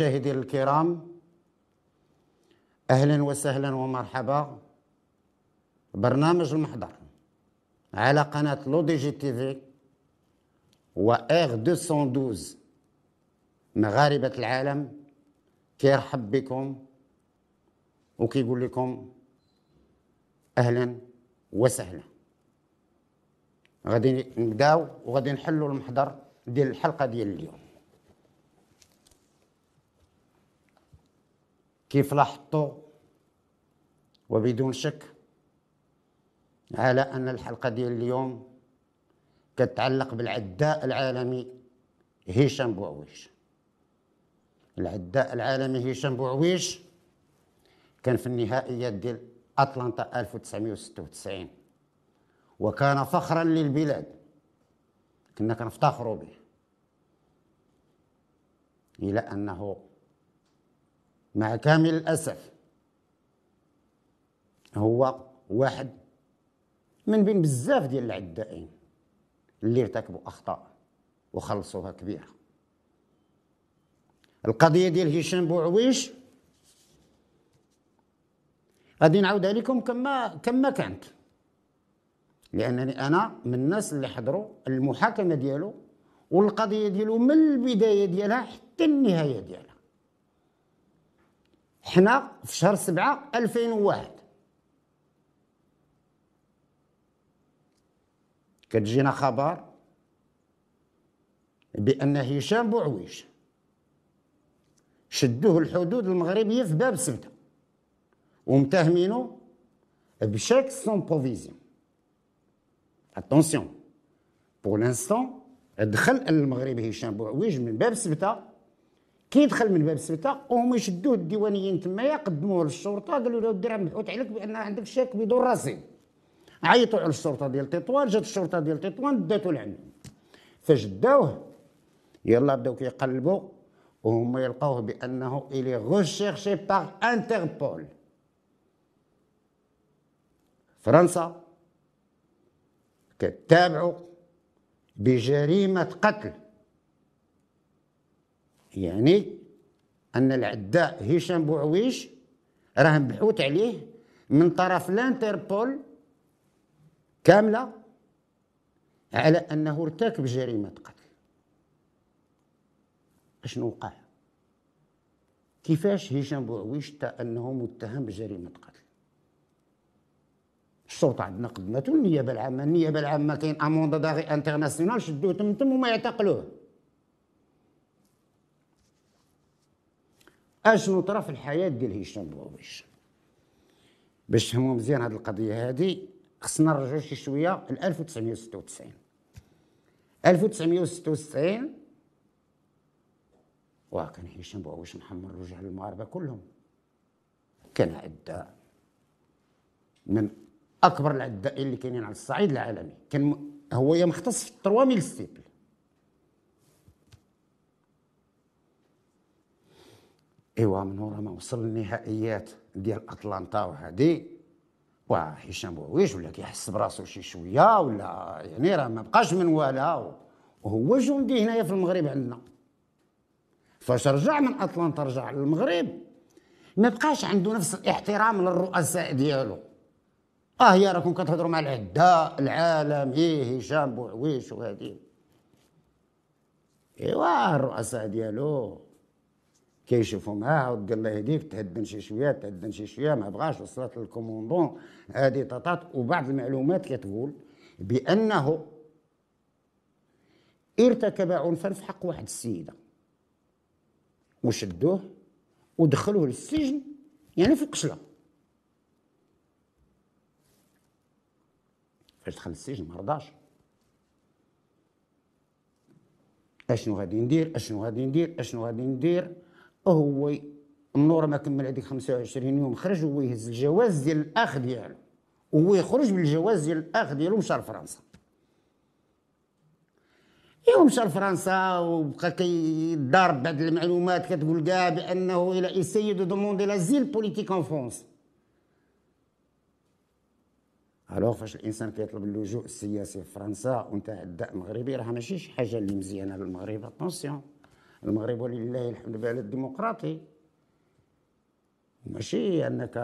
مشاهدي الكرام أهلا وسهلا ومرحبا. برنامج المحضر على قناة لو دي جي تي في و إر 212 مغاربة العالم. كيرحب بكم وكيقول لكم أهلا وسهلا. غادي نبداو وغادي نحلوا المحضر ديال الحلقة ديال اليوم. كيف لاحظتوا؟ وبدون شك على أن الحلقة ديال اليوم كتعلق بالعداء العالمي هشام بوعويش. العداء العالمي هشام بوعويش كان في النهائيات ديال أتلانتا 1996 وكان فخرا للبلاد. كنا كنفتخروا به. إلى أنه مع كامل الأسف. هو واحد من بين بزاف ديال العدائين اللي ارتكبوا أخطاء وخلصوها كبيرة. القضية ديال هشام بوعويش غادي نعاودها لكم كما كما كانت. لأنني أنا من الناس اللي حضروا المحاكمة ديالو والقضية ديالو من البداية ديالها حتى النهاية ديالها. حنا في شهر سبعة 2001 كتجينا خبر بأن هشام بوعويش شدوه الحدود المغربيه في باب سبتة. ومتهمينه ب chèque sans provision attention pour l'instant دخل المغرب هشام بوعويش من باب سبتة كي دخل من باب سبته وهم يشدوه الديوانيين تمايا قدموه للشرطة قالوا له الدري مبحوث عليك بأن عندك شاك بدون رصيد عيطوا على الشرطة ديال تطوان جات الشرطة ديال تطوان داتو لعندهم. فجداوه يلا بداو كيقلبوا وهم يلقاوه بأنه il est recherché par Interpol فرنسا كتابعوا بجريمة قتل. يعني أن العداء هشام بوعويش راه مبحوث عليه من طرف الانتربول كاملة على أنه ارتكب جريمة قتل. أشنو وقع؟ كيفاش هشام بوعويش تا أنه متهم بجريمة قتل؟ الشرطه عندنا قدمته النيابة العامة النيابة العامة كاين un mandat d'arrêt international شدوه تم وما يعتقلوه. اشنو طرا في الحياة ديال هشام بوعويش باش تفهموا مزيان هذه القضية هذه خصنا نرجعوا شي شوية ل 1996 1996 واه كان هشام بوبيش محمد رجع للمغاربة كلهم. كان عداء من أكبر العدائين اللي كاينين على الصعيد العالمي. كان هو مختص في 3000 ستيبل ايوا من ورا ما وصل للنهائيات ديال اتلانتا وهادي. واه هشام بوعويش ولا كيحس براسو شي شوية ولا يعني راه ما بقاش من ولا وهو جندي هنايا في المغرب عندنا. فاش رجع من اتلانتا رجع للمغرب ما بقاش عنده نفس الاحترام للرؤساء ديالو. آه يا راكم كتهضروا مع العداء العالم إيه هشام بوعويش وهادي. ايوا الرؤساء ديالو. كيشوفوا معاه ودي الله يهديك تهدن شي شوية تهدن شي شوية ما بغاش وصلت للكوموندون. هادي طاطات وبعض المعلومات كتقول بأنه ارتكب عنفا في حق واحد السيدة. وشدوه ودخلوه للسجن يعني في القشله فاش دخل السجن ما رضاش. أشنو غادي ندير؟ أشنو غادي ندير؟ أشنو غادي ندير؟ هو النور ما كمل هذيك 25 يوم خرج هو يهز الجواز ديال الأخ ديالو. وهو يخرج بالجواز ديال الأخ ديالو مشى لفرنسا. ايوا مشى لفرنسا وبقى كيضارب بعض المعلومات كتقول كاع بأنه il a essayé de demander l'asile politique en France alors فاش الإنسان كيطلب اللجوء السياسي في فرنسا وانت عداء مغربي راه ماشي شي حاجة اللي مزيانة للمغرب attention المغرب ولله الحمد بلد ديمقراطي ماشي انك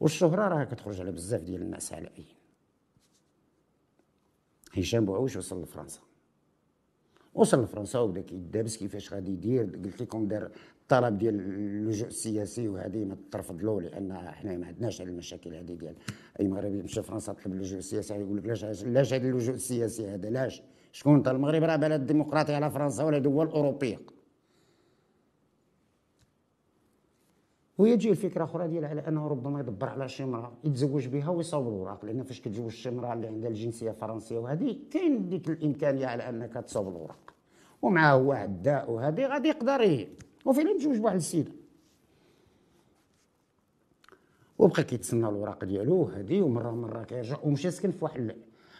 والشهرة راه كتخرج على بزاف ديال الناس على اي هشام بوعويش وصل لفرنسا. وصل لفرنسا وبدا كيدابس كيفاش غادي يدير. قلت لكم دار الطلب ديال اللجوء السياسي وهذه ما ترفض لأن حنا ما عندناش على المشاكل هذه ديال اي مغربي مشى فرنسا طلب اللجوء السياسي يقول لك لاش لاش هذا اللجوء السياسي هذا؟ لاش؟ شكون المغرب راه بلد ديمقراطي على فرنسا ولا دول اوروبيه ويجي الفكرة أخرى ديال على أنه ربما يدبر على شي امراه يتزوج بها ويصاوب الوراق لأن فاش كتزوج شي امراه اللي عندها الجنسية الفرنسيه وهذه كاين ديك الإمكانية على أنك تصاوب الوراق. ومعاه هو عداء وهذه غادي يقدر وفعلا تزوج بواحد السيدة. وبقى كيتسنى الوراق ديالو هذه ومرة مره كيرجع ومشى سكن في واحد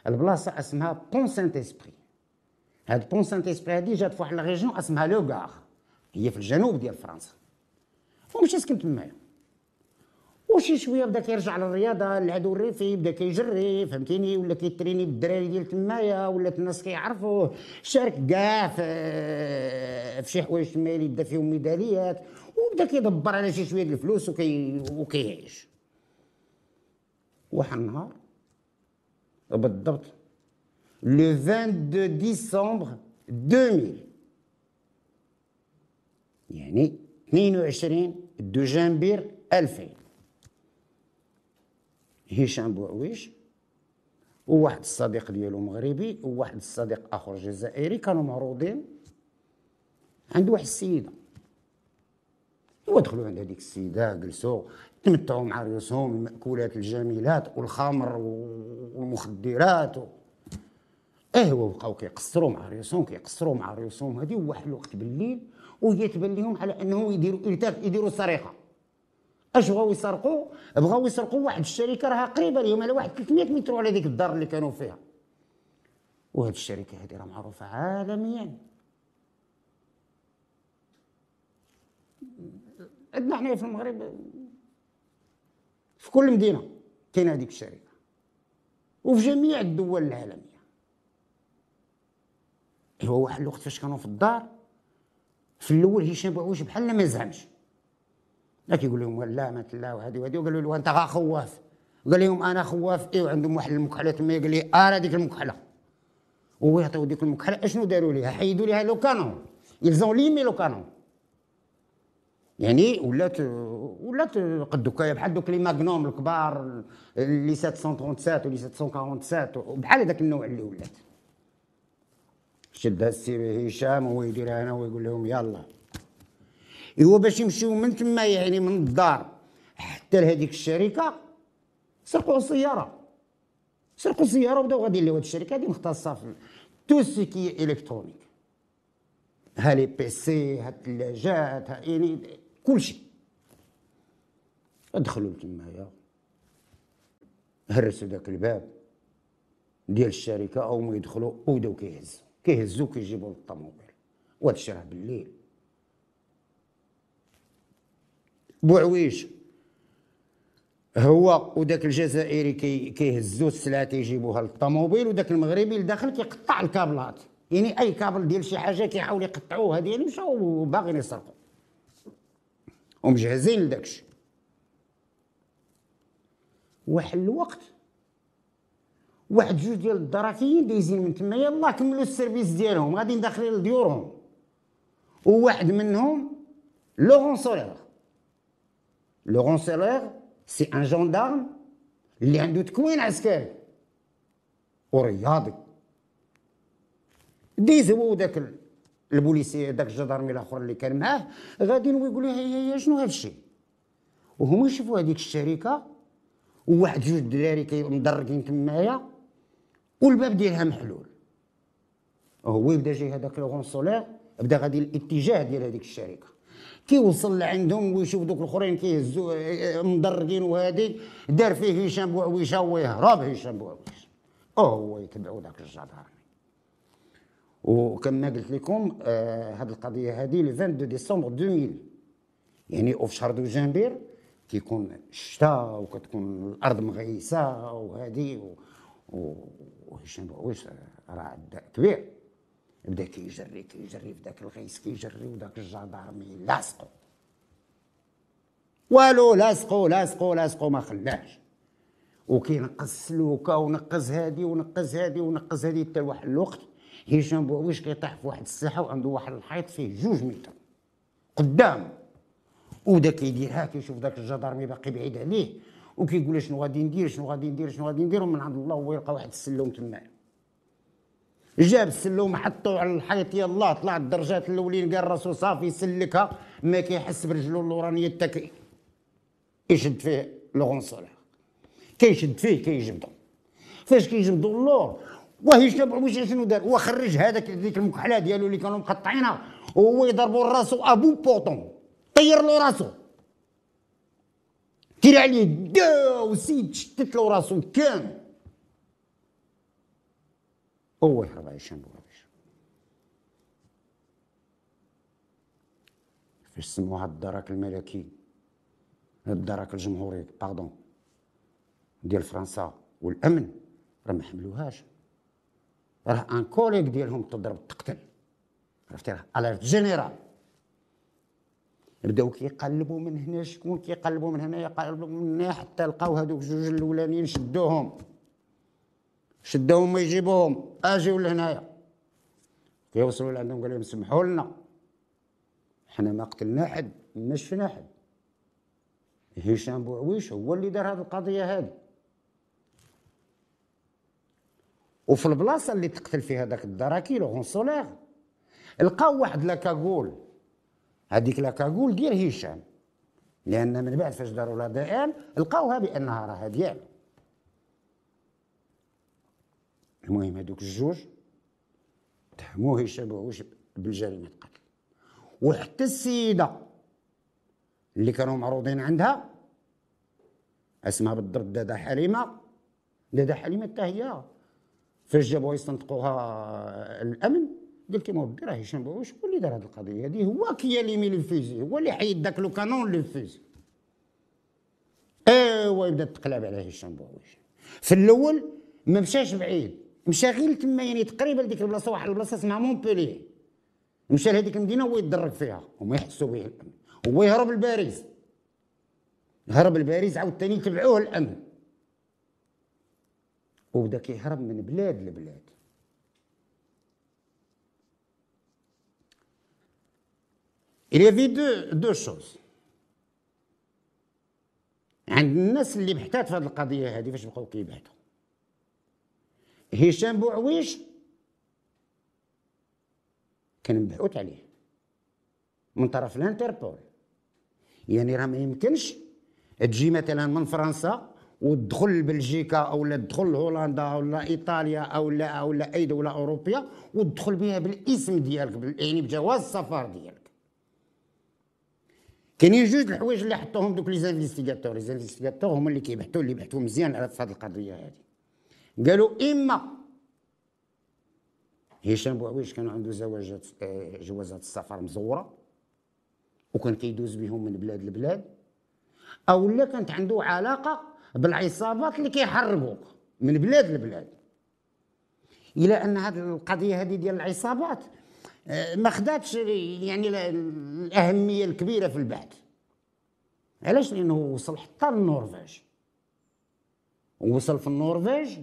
البلاصة اسمها بون سانت اسبري هاد بون سانت اسبري هادي جات في واحد la région اسمها le Gard هي في الجنوب ديال فرنسا. ومشى سكن تمايا وشي شوية بدا كيرجع للرياضة العدو الريفي بدا كيجري فهمتيني؟ ولا كيتريني بالدراري ديال تمايا ولات الناس كيعرفوه شارك كاع في شي حوايج تمايا اللي دا فيهم ميداليات. وبدا كيدبر على شي شوية الفلوس وكي وكيعيش. واحد النهار بالضبط لو 22 ديسمبر 2000 يعني 22 دوجانبير 2000 هشام بوعويش وواحد الصديق ديالو مغربي وواحد الصديق اخر جزائري كانوا معروضين عند واحد السيدة. ودخلوا عند هذيك السيدة جلسوا تمتعوا مع رؤوسهم المأكولات الجميلات والخمر والمخدرات و... إيه وبقاو كيقصروا مع رؤوسهم كيقصروا مع رؤوسهم هذه واحد الوقت بالليل وهي تبان لهم على انهم يديروا يديروا سرقه أش بغاو يسرقوا؟ بغاو يسرقوا واحد الشركة راها قريبة لهم على واحد 300 متر على ديك الدار اللي كانوا فيها. وهاد الشركة هذه راه معروفة عالميا. عندنا حنايا في المغرب في كل مدينة كاينة هذيك الشركة. وفي جميع الدول العالمية. هو واحد الوقت فاش كانوا في الدار في الأول هشام بوعوش بحال ما زعمش. لكن يقول لهم لا ما لا وهذه وهذه. وقالوا له أنت غا خواف. قال لهم أنا خواف. إيه وعندهم واحد المكحلة تما قال لي ارى هذيك المكحلة. ويعطيو ديك المكحلة. أشنو داروا ليها؟ حيدوا ليها le canon. ils ont limé le canon. يعني ولات ولات قد دوكا بحال دوك les Magnum الكبار اللي 737 ولي 747 بحال هذاك النوع اللي ولات. شد السي هشام وهو يدير هنا ويقول لهم يلا. هو باش يمشيو من تما يعني من الدار. حتى لهذيك الشركة سرقوا السيارة. سرقوا السيارة وبداو غاديين لهاد الشركة هذه مختصة في تو سيكي إلكترونيك. ها لي بيسي ها الثلاجات ها يعني كلشي دخلوا لتمايا هرسوا داك الباب ديال الشركة أو ما يدخلوا وبداو كيهزوا كيهزوا كيجيبوا الطوموبيل وهذا الشيء راه بالليل. بوعويش. هو وداك الجزائري كي كيهزوا السلعه تيجيبوها للطوموبيل وداك المغربي لداخل كيقطع الكابلات. يعني أي كابل ديال شي حاجة كيحاول يقطعوه هذه يعني مشاو باغيين يسرقوا ومجهزين لداك الشيء واحد الوقت واحد جوج ديال الدراكيين دايزين من تما يلاه كملوا ال service ديالهم غاديين داخلين لديورهم. وواحد منهم Laurent Soler Laurent Soler c'est un gendarme اللي عنده تكوين عسكري. ورياضي. ديز هو وداك البوليسي داك الجدارمي الأخر اللي كان معاه غاديين ويقول له شنو هذا الشيء؟ وهما يشوفوا هذيك الشركة وواحد جوج دراري مدرقين تمايا والباب ديالها محلول. هو يبدا جاي هذاك لو سولير بدا غادي الاتجاه ديال هذيك الشركة. كيوصل لعندهم ويشوف دوك الأخرين كيهزوا مدرقين وهادي دار فيه هشام بوعويشه ويهرب هشام بوعويشه هو يتبعوا ذاك الجدار. وكما قلت لكم آه القضية هذه لو 22 ديسمبر 2000 يعني في شهر دجنبير كيكون الشتاء وكتكون الأرض مغيسة وهذه وهشام بوعويش راه عداء كبير. بدا كيجري كيجري في ذاك الغيس كيجري وذاك الجدارمي. لاصقو. والو لاصقو لاصقو لاصقو ما خلاش. وكينقص سلوكه ونقص هادي ونقص هادي ونقص هادي حتى لواحد الوقت. هشام بوعويش كيطيح في واحد الساحة وعنده واحد الحيط فيه جوج متر. قدام. ودا كيدير ها كيشوف ذاك الجدارمي باقي بعيد عليه. وكيقول شنو غادي ندير شنو غادي ندير شنو غادي ندير ومن عند الله هو يلقى واحد السلوم تما جاب السلوم حطو على الحيط يلاه طلع الدرجات الأولين قال راسو صافي سلكها ما كيحس برجلو اللورانيه حتى يشد فيه Laurent Soler كيشد فيه كيجبدو. فاش كيجبدو اللور؟ وهشام واش شنو دار؟ هو خرج هذاك ديك المكحلة ديالو اللي كانوا مقطعينها وهو يضربوا راسو à bout portant. طير له راسو. تير عليه دا وسيد شتت له راسو كامل. هو يهرب هشام بوعويش فاش سموها الدرك الملكي. الدرك الجمهوري باردون ديال فرنسا والأمن راه ما حملوهاش. راه ان كوليك ديالهم تضرب تقتل. عرفتي؟ راه اليرت جينيرال بداو كيقلبوا من هنا شكون كيقلبوا من هنا يقلبوا من هنا حتى لقاو هذوك جوج الأولانيين شدوهم. شدوهم يجيبوهم. أجيو لهنايا. كيوصلوا لعندهم قال لهم سمحوا لنا. حنا ما قتلنا حد ما شفنا حد. هشام بوعويش هو اللي دار هذه القضية هذه وفي البلاصة اللي تقتل فيها ذاك الدركي Laurent Soler لقاو واحد la cagoule. هذيك la cagoule ديال هشام. لأن من بعد فاش داروا ADN لقاوها بأنها راها ديالو المهم هذوك الجوج تهموه هشام بوعويش بالجريمة قتل. وحتى السيدة اللي كانوا معروضين عندها اسمها بالضبط دادا حليمة. دادا حليمة حتى هي فاش جابوها يستنطقوها الأمن قلت لهم ودي راه هشام بوعوش هو اللي دار هذه القضية هذه هو qui limait les fusils هو اللي حيد ذاك le canon les fusils أيوا يبدا تقلب على هشام بوعوش في الأول ما مشاش بعيد. مشى غير تما يعني تقريبا لديك البلاصة واحد البلاصة اسمها مونبولي مشى لهذيك المدينة هو يتدرك فيها. وما يحسوا به الامن هو يهرب لباريس. هرب لباريس عاوتاني تبعوه الأمن. وبدا كيهرب من بلاد لبلاد. Il y avait deux, deux choses. عند الناس اللي بحثات في هذه القضية هذه فاش بقاو كيبحثوا هشام بوعويش كان مبعوث عليه من طرف الانتربول. يعني راه ما يمكنش تجي مثلا من فرنسا وتدخل لبلجيكا أو لا تدخل هولندا ولا إيطاليا أو لا أو لا أي دولة أوروبية وتدخل بها بالاسم ديالك يعني بجواز السفر ديالك. كاينين جوج الحوايج اللي حطوهم دوك les investigateurs. les investigateurs هما اللي كيبحثوا اللي بحثوا مزيان على هذه القضية هذه قالوا إما هشام بوعويش كان عنده زواجات آه، جوازات السفر مزورة وكان كيدوز بهم من بلاد لبلاد أو لا كانت عنده علاقة بالعصابات اللي كيحرقوك من بلاد لبلاد. إلى أن هذه القضية هذه ديال العصابات ما خداتش يعني الأهمية الكبيرة في البحث علاش؟ لأنه وصل حتى للنرويج. وصل في النرويج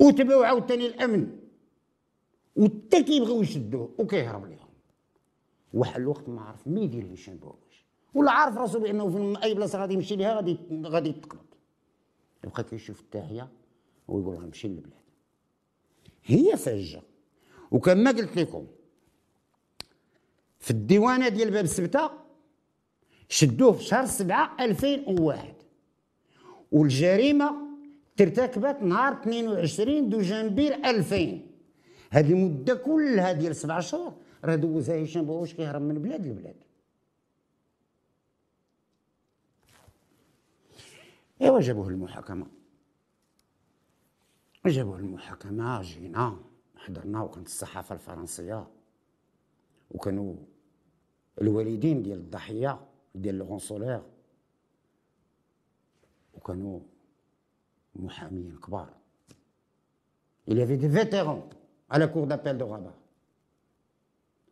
وتبعوا عاوتاني الأمن. وتا كيبغيو يشدوه وكيهرب لهم واحد الوقت ما عرف مين يدير هشام بوعوش ولا عارف راسو بأنه في أي بلاصة غادي يمشي ليها غادي غادي يتقبض يبقى كيشوف التاهيه ويقول غنمشي للبلاد. هي فجة. وكما قلت لكم في الديوانة ديال باب السبتة شدوه في شهر 7 2001 والجريمة ترتكبت نهار 22 دوجنبير 2000 هذه المده كلها ديال سبع شهور. راه دوزها هشام بوش كيهرب من بلاد لبلاد. إيوا جابوه المحاكمه جابوه المحاكمه جينا حضرنا وكانت الصحافة الفرنسية. وكانوا الوالدين ديال الضحية ديال لوغونسولير وكانوا محاميين كبار. Il y avait des vétérans à la cour d'appel de Rabat.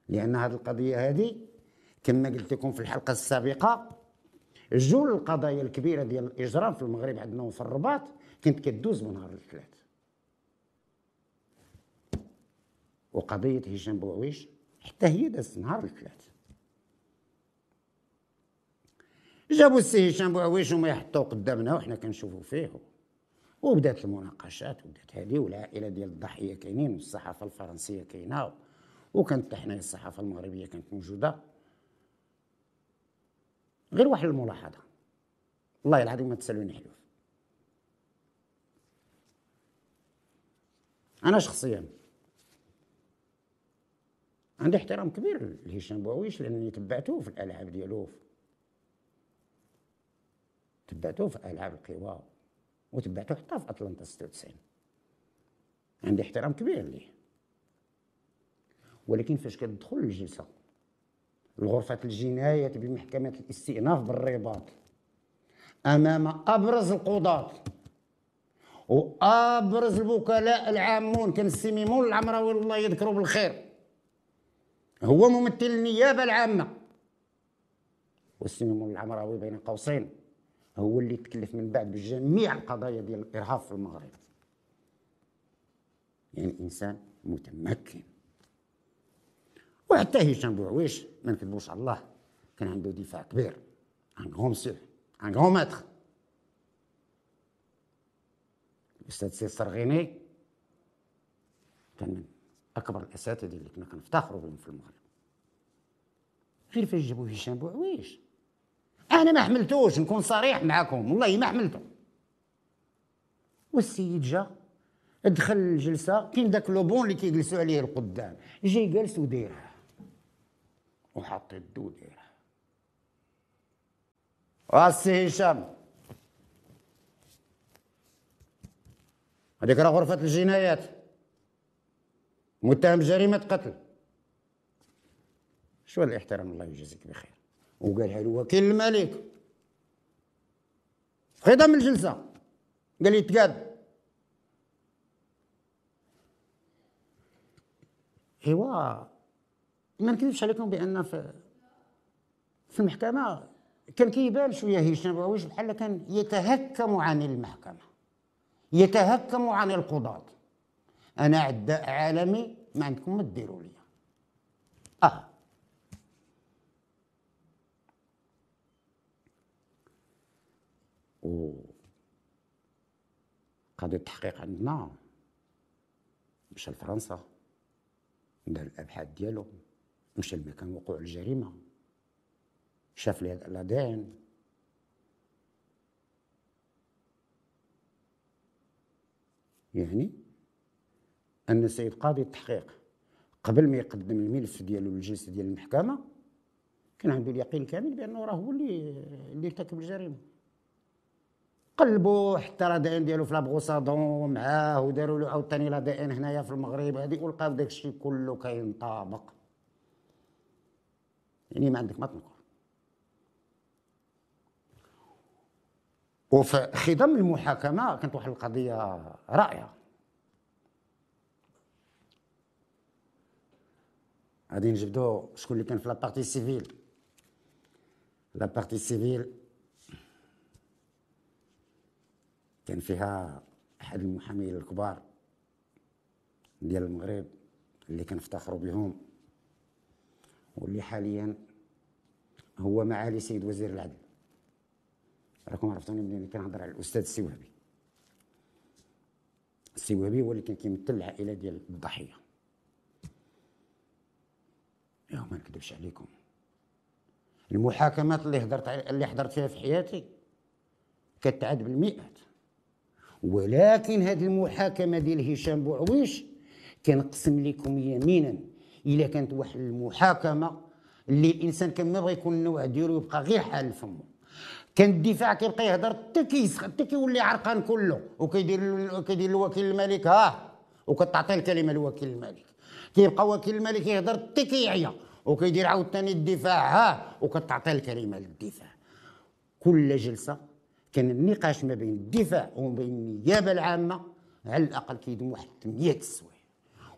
لأن هذه القضية هذه كما قلت لكم في الحلقة السابقة جول القضايا الكبيرة ديال الإجرام في المغرب عندنا وفي الرباط كانت كدوز من نهار الثلاث. وقضية هشام بوعويش حتى هي دازت نهار الثلاث جابوا السي هشام بوعويش وما يحطوه قدامنا وحنا كنشوفوا فيه وبدات المناقشات وبدات هذه والعائلة ديال الضحية كاينين والصحافة الفرنسية كاينة وكانت حنايا الصحافة المغربية كانت موجودة. غير واحد الملاحظة. والله العظيم ما تسالوني حلوف. أنا شخصيا عندي احترام كبير لهشام بوعويش لأنني تبعته في الألعاب ديالو. تبعته في ألعاب القوى وتبعته حتى في أتلانتا 96 عندي احترام كبير ليه. ولكن فاش كتدخل الجلسة الغرفة الجناية بمحكمة الاستئناف بالرباط أمام أبرز القضاة وأبرز الوكلاء العامون كان السي ميمون العمراوي الله يذكره بالخير. هو ممثل النيابة العامة. والسي ميمون العمراوي بين قوسين. هو اللي تكلف من بعد بجميع القضايا ديال الإرهاب في المغرب. يعني إنسان متمكن. وحتى هشام بوعويش ما نكذبوش على الله كان عنده دفاع كبير. un grand monsieur un grand maître الأستاذ سي الصرغيني كان أكبر الأساتذة اللي كنا كنفتخروا بهم في المغرب. غير فاش جابوا هشام بوعويش. أنا ما حملتوش نكون صريح معكم. والله ما حملته. والسيد جا دخل الجلسة كاين داك le banc اللي كيجلسوا عليه القدام. جاي جالس وديرها. وحط يدو وديرها. السي هشام. هذيك راه غرفة الجنايات. متهم جريمة قتل. شو الاحترام الله يجازيك بخير؟ وقالها له وكيل الملك. خدم الجلسة. قال لي تقاد. إيوا ما نكذبش عليكم بأن في في المحكمة كان كيبان شوية هشام بوعويش بحال كان يتهكم عن المحكمة. يتهكم عن القضاة. أنا عداء عالمي ما عندكم ما ديروا لي آه. قضية التحقيق عندنا مشى لفرنسا دار الأبحاث ديالو مشى لمكان وقوع الجريمة. شاف لي الادين يعني أن السيد قاضي التحقيق قبل ما يقدم الملف ديالو للجلسه ديال المحكمة كان عنده اليقين كامل بأنه راه هو اللي اللي ارتكب الجريمة. قلبوا حتى لا دي ان ديالو في لابغوسادون معاه وداروا له عاوتاني لا دي ان هنايا في المغرب. هذه ولقاو داك الشيء كله كينطابق يعني ما عندك ما تنقل وفي خضم المحاكمة كانت واحد القضية رائعة. غادي نجبدو شكون اللي كان في la partie civile la partie civile كان فيها أحد المحامين الكبار ديال المغرب اللي كنفتخروا بهم واللي حاليا هو معالي سيد وزير العدل. راكم عرفتوني منين كنهضر على الأستاذ السوهبي السوهبي هو اللي كان كيمثل العائلة ديال الضحية. يا ما نكذبش عليكم. المحاكمات اللي حضرت اللي حضرت فيها في حياتي كتعد بالمئات. ولكن هذه المحاكمة ديال هشام بوعويش كنقسم لكم يمينا. إلا كانت واحد المحاكمة اللي الإنسان كان ما بغى يكون النوع ديالو يبقى غير حال فمه. كان الدفاع كيبقى يهضر حتى كيسخن حتى كيولي عرقان كله. وكيدير كيدير الوكيل الملك ها؟ وكتعطي الكلمة لوكيل الملك. كيبقى وكيل الملك يهضر حتى كيعيا وكيدير عاوتاني الدفاع ها وكتعطي الكلمة للدفاع. كل جلسة كان النقاش ما بين الدفاع وما بين النيابة العامة على الأقل كيدوم واحد 8 سوايع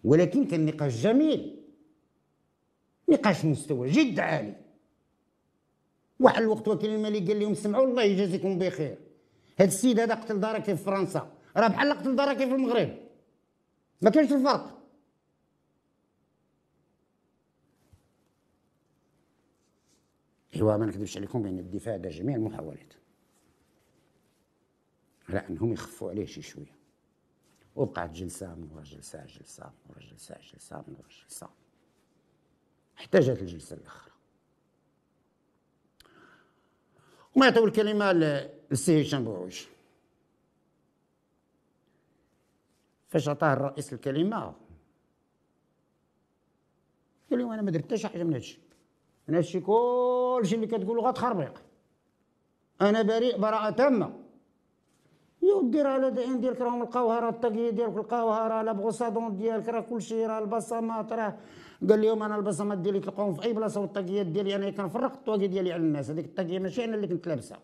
ولكن كان نقاش جميل. نقاش مستوى جد عالي. واحد الوقت وكيل الملك قال لهم سمعوا الله يجازيكم بخير. هذا السيد هذا قتل داركي في فرنسا. راه بحال قتل داركي في المغرب. ما كاينش الفرق. ايوا ما نكذبش عليكم بان الدفاع هذا جميع المحاولات. على أنهم يخفوا عليه شي شوية. وبقات جلسة من ورا جلسة جلسة من ورا جلسة جلسة من ورا جلسة. حتى جات الجلسة الأخرى. وما يعطيو الكلمة للسي هشام بوعوش. فاش عطاه الرئيس الكلمة قال لي أنا ما درت حتى شي حاجة من هادشي. من هادشي كلشي اللي كتقولو غتخربيق أنا بريء براءة تامة. يو دير على ان ديالك راهم لقاوها راه الطاقية ديالك لقاوها راه la brosse à dents ديالك راه كلشي راه البصمات راه قال لهم أنا البصمات ديالي تلقاهم في أي بلاصة والطاقيات ديالي أنا كنفرق الطواقي ديالي على الناس. هذيك الطاقية ماشي أنا اللي كنت لابسها.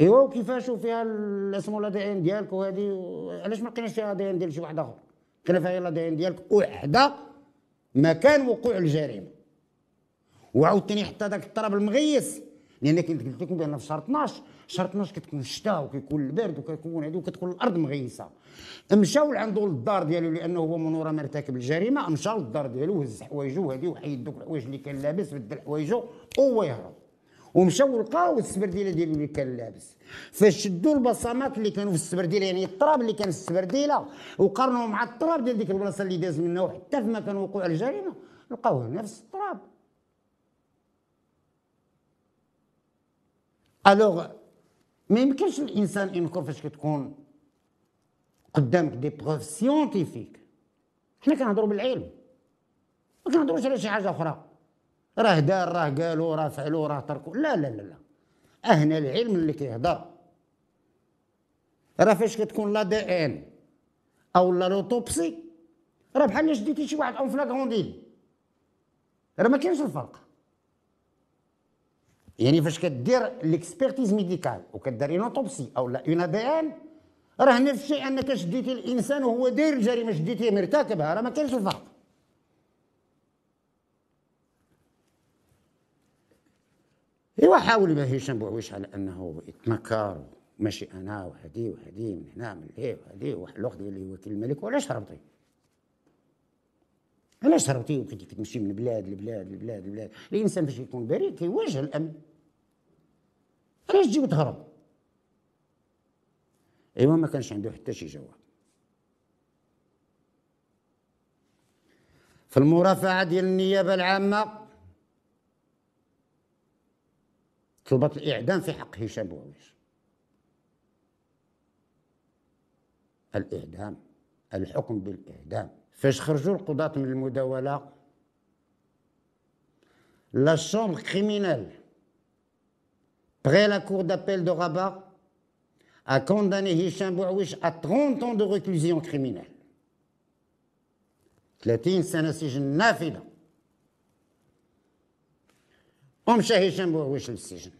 إيوا وكيفاش وفيها اسمو لا دي ان ديالك وهذه علاش ما لقيناش فيها دي ان ديال شي واحد آخر؟ كان فيها ان ديالك وحدة مكان وقوع الجريمة. وعاوتاني حتى داك الطراب المغيس. لأن كنت قلت لكم بأن في شهر 12 شهر 12 كتكون الشتاء وكيكون البرد وكيكون هذه وكتكون الأرض مغيسة. مشاو لعندو للدار ديالو لأنه هو من ورا مرتكب الجريمة مشاو للدار ديالو هز حوايجو هذه وحيد دوك الحوايج اللي كان لابس بدل حوايجو وهو يهرب. ومشاو لقاو السبرديله ديالو اللي كان لابس. فشدوا البصمات اللي كانوا في السبرديله يعني التراب اللي كان في السبرديله وقارنوا مع التراب ديال ديك البلاصة اللي داز منها وحتى في مكان وقوع الجريمة لقاوه نفس التراب alors ما يمكنش الانسان ينكر فاش كتكون قدامك des preuves scientifiques حنا كنهضروا بالعلم ما كنهضروش على شي حاجة أخرى راه دار راه قالوا راه فعلوا راه تركوا لا لا لا لا اهنا العلم اللي كيهضر. راه فاش كتكون l'ADN أو لا l'autopsie راه بحال شديتي شي واحد en flagrant délit راه ما كاينش الفرق. يعني فاش كدير l'expertise médicale وكدير une autopsie أو لا un ADN راه نفس الشيء أنك شديتي الإنسان وهو داير الجريمة شديتيه مرتكبها راه ما كاينش الفرق. إيوا حاول به هشام بوعويش على أنه يتنكر ماشي أنا وهدي وهدي من هنا من لهيه وهدي واحد الوقت قال لي وكيل الملك وعلاش هربتي؟ علاش هربتي وكنتي كتمشي من بلاد لبلاد لبلاد لبلاد. الإنسان باش يكون بريء كيواجه الأمن. علاش تجي وتهرب؟ ايوا ما كانش عنده حتى شي جواب. في المرافعة ديال النيابة العامة طلبت الإعدام في حق هشام بوعويش الإعدام الحكم بالإعدام. فاش خرجوا القضاة من المداولة لا شومبر كريمينال près la cour d'appel de Rabat a condamné Hicham Bouawish à 30 ans de réclusion criminelle. 30 سنة سجن نافذة ومشى هشام بوعويش للسجن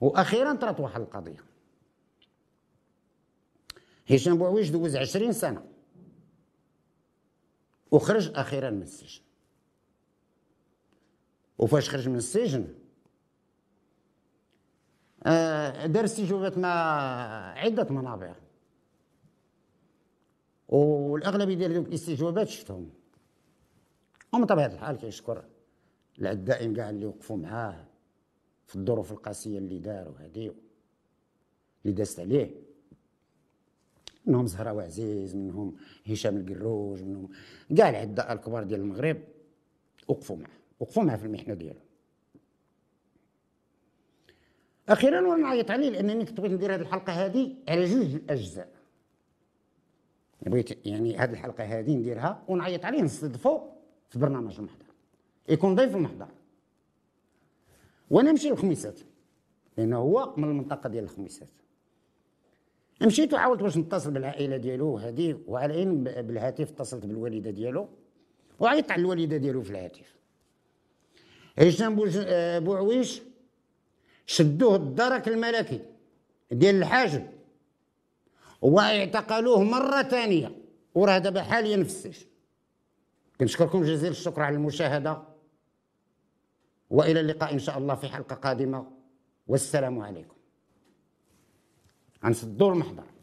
وأخيرا طرات واحد القضية هشام بوعويش دوز عشرين سنه وخرج أخيرا من السجن وفاش خرج من السجن آه دار استجوابات مع عدة منابر والأغلبية ديال دوك الاستجوابات شفتهم. ومن طبيعة الحال كيشكر العدائين كاع اللي وقفوا معاه في الظروف القاسية اللي دار وهذه اللي دازت عليه. منهم زهراء وعزيز منهم هشام القروج منهم كاع العداء الكبار ديال المغرب وقفوا معاه وقفوا معاه في المحنة ديالو. أخيرا وأنا نعيط عليه لأنني كنت بغيت ندير هذه الحلقة هذه على جوج الأجزاء. بغيت يعني هذه الحلقة هذه نديرها ونعيط عليه نستضفو في برنامج المحضر يكون ضيف المحضر وأنا نمشي للخميسات لأنه هو من المنطقة ديال الخميسات. مشيت وحاولت باش نتصل بالعائلة ديالو هذه وعلى إن بالهاتف اتصلت بالوالدة ديالو وعيطت على الوالدة ديالو في الهاتف. هشام بوعويش شدوه الدرك الملكي ديال الحاجب. واعتقلوه مرة ثانية. وراه دابا حاليا في السجن. كنشكركم جزيل الشكر على المشاهدة. وإلى اللقاء إن شاء الله في حلقة قادمة. والسلام عليكم. غنسدوا المحضر.